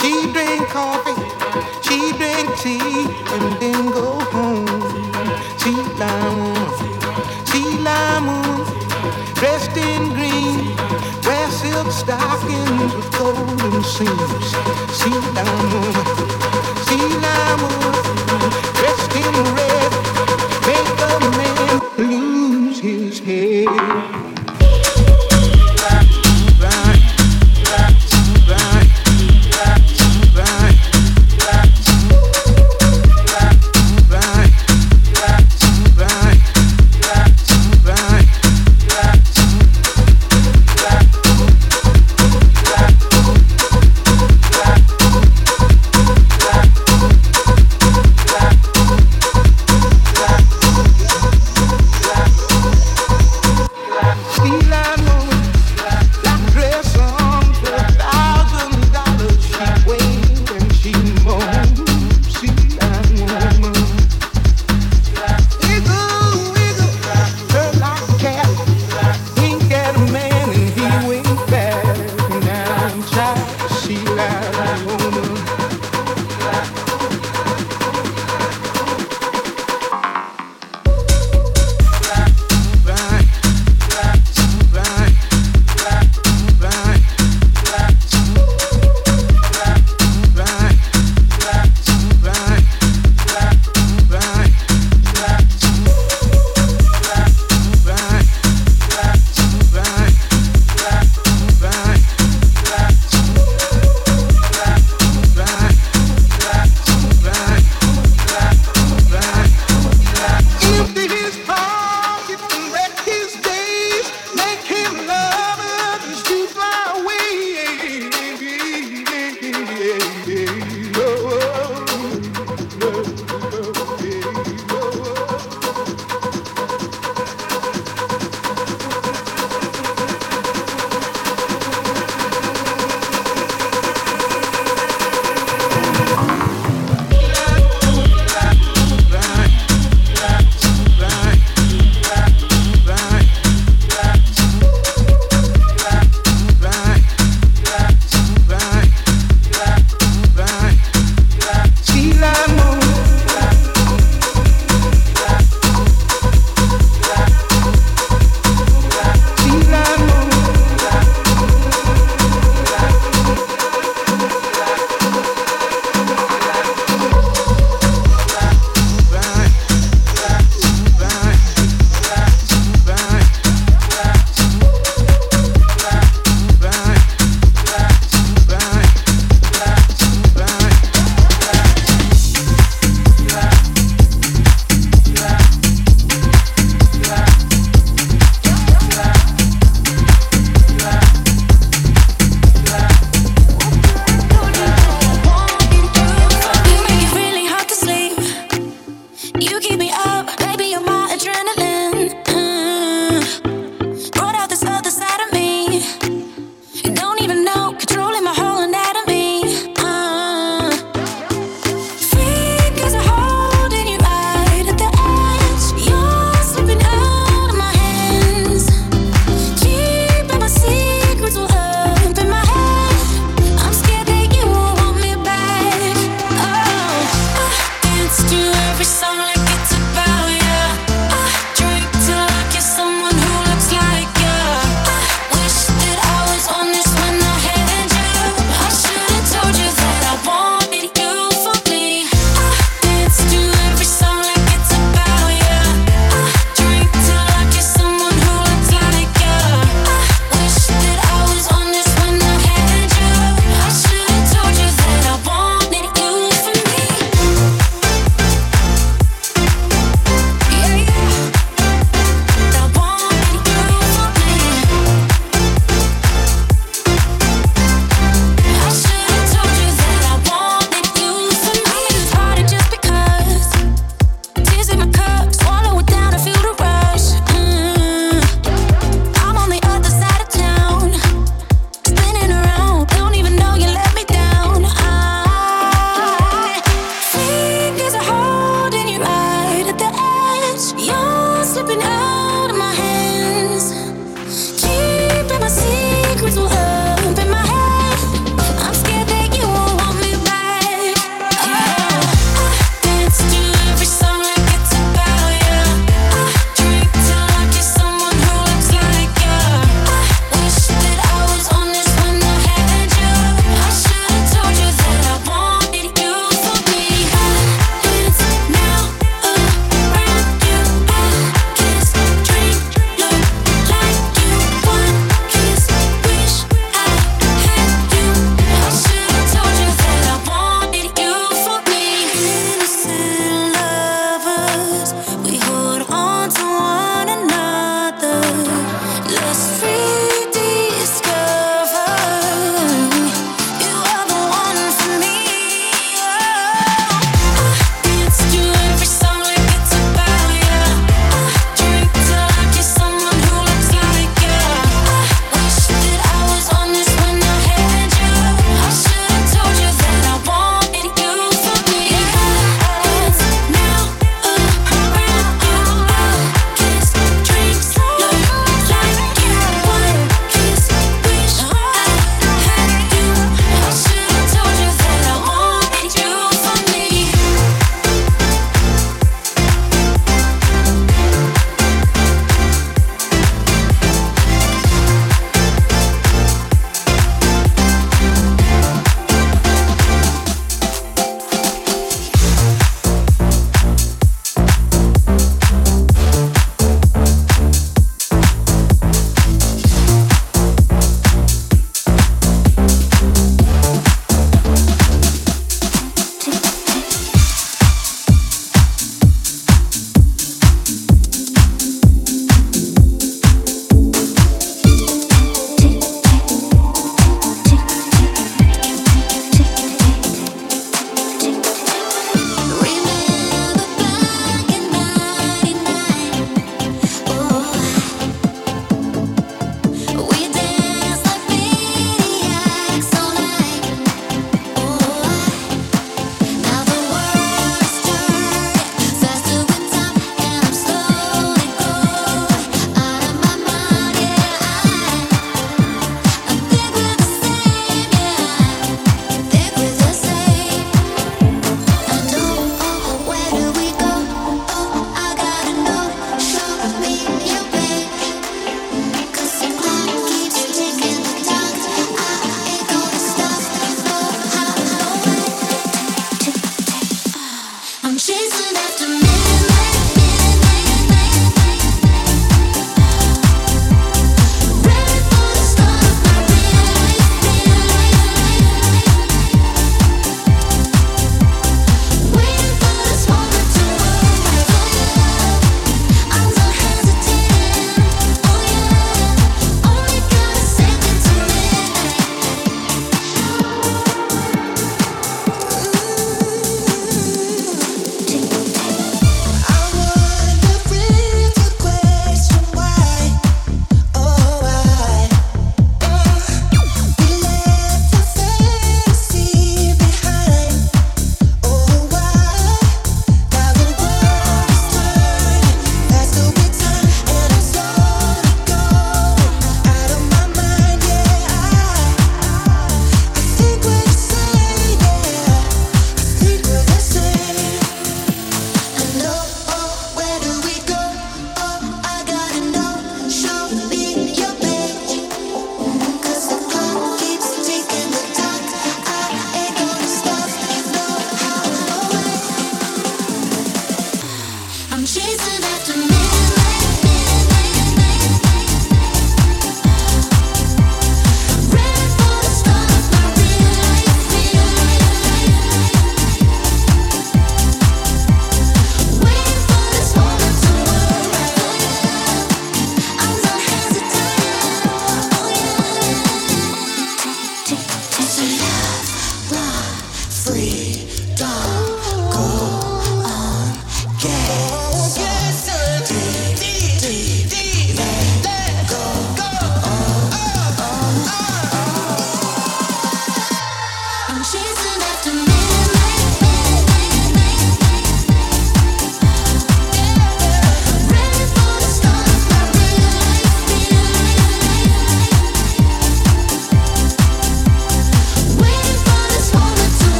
She drink coffee.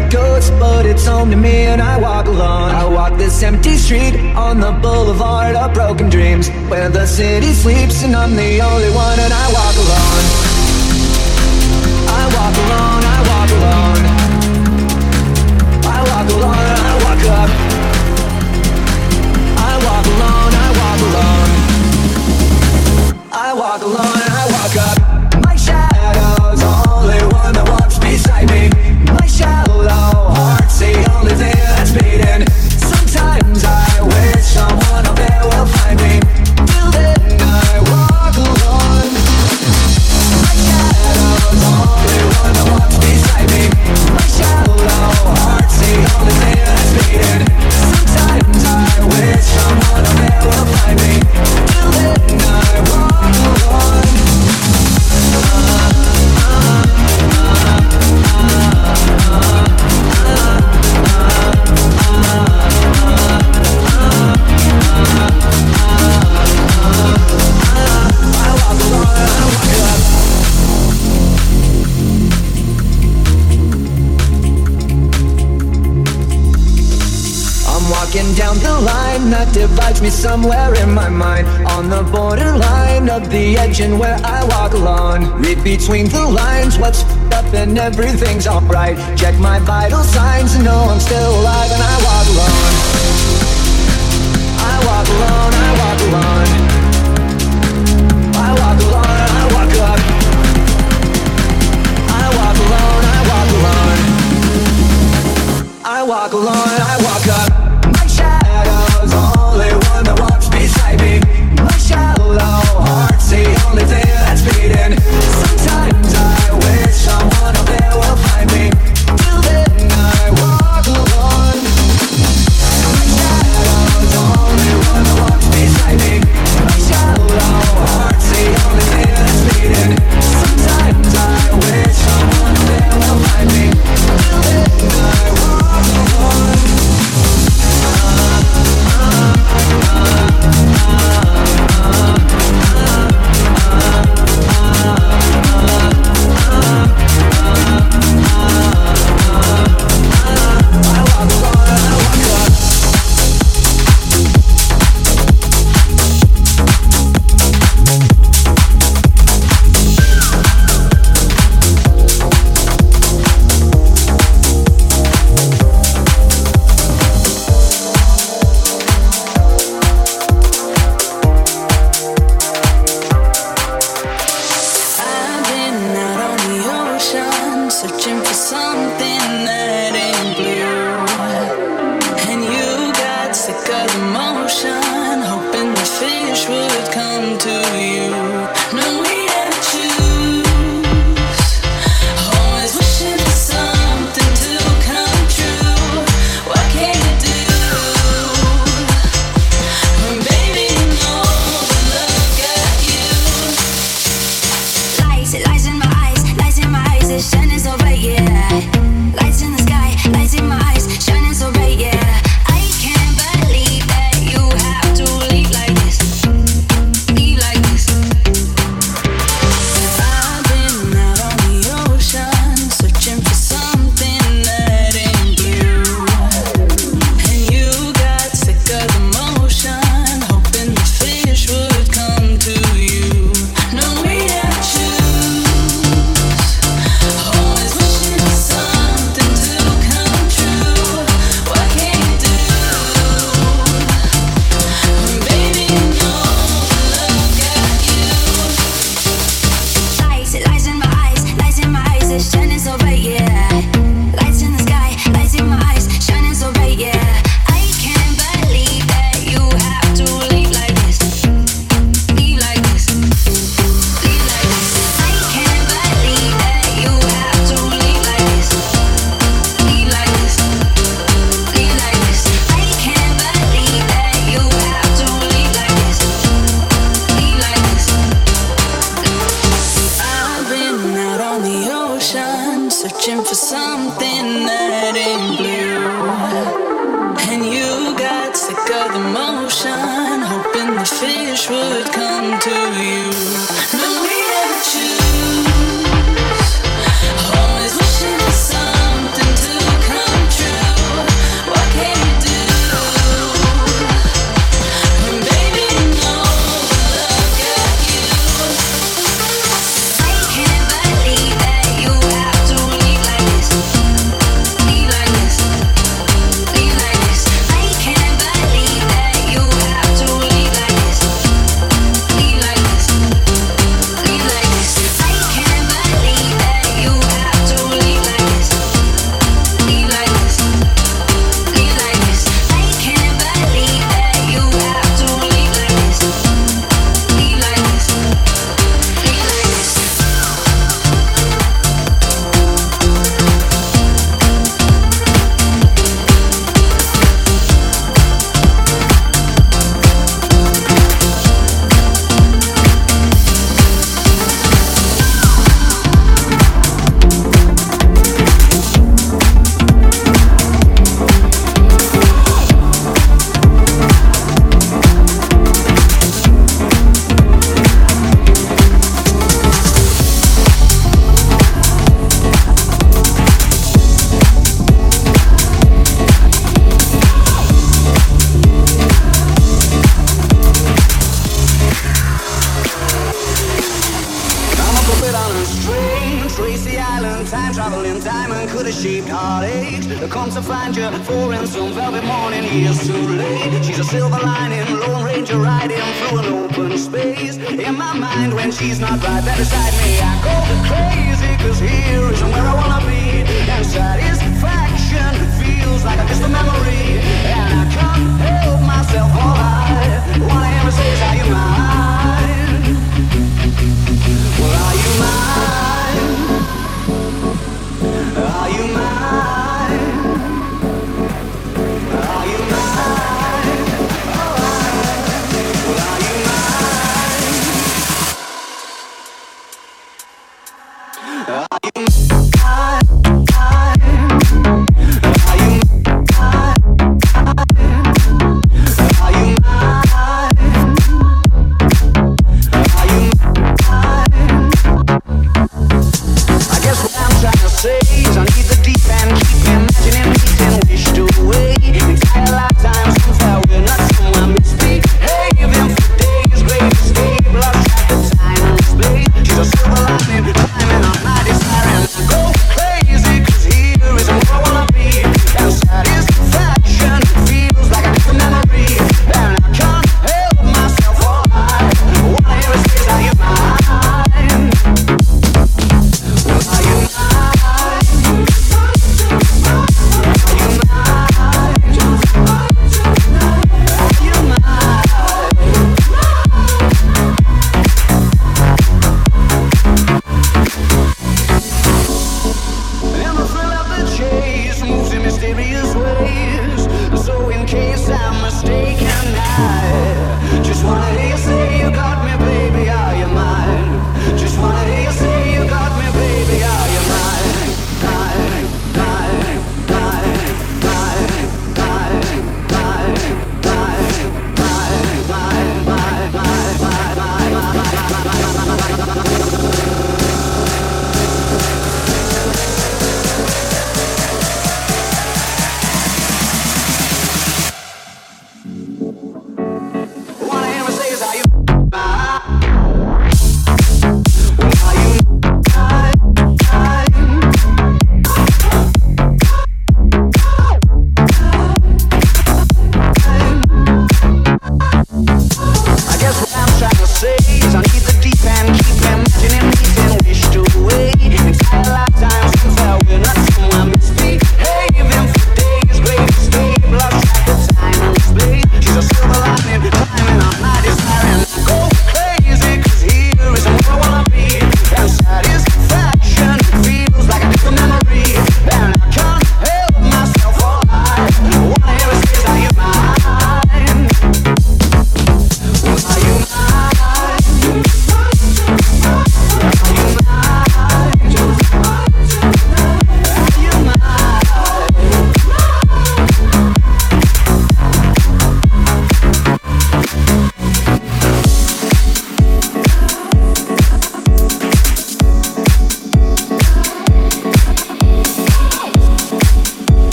it goes, but it's home to me and I walk alone I walk this empty street on the boulevard of broken dreams Where the city sleeps and I'm the only one and I walk alone I walk alone, I walk alone I walk alone I walk up I walk alone, I walk alone I walk alone Me somewhere in my mind. On the borderline of the edge and where I walk alone. Read between the lines what's up and everything's alright. Check my vital signs and know I'm still alive and I walk alone. I walk alone, I walk alone. I walk alone I walk up. I walk alone, I walk alone. I walk alone, I walk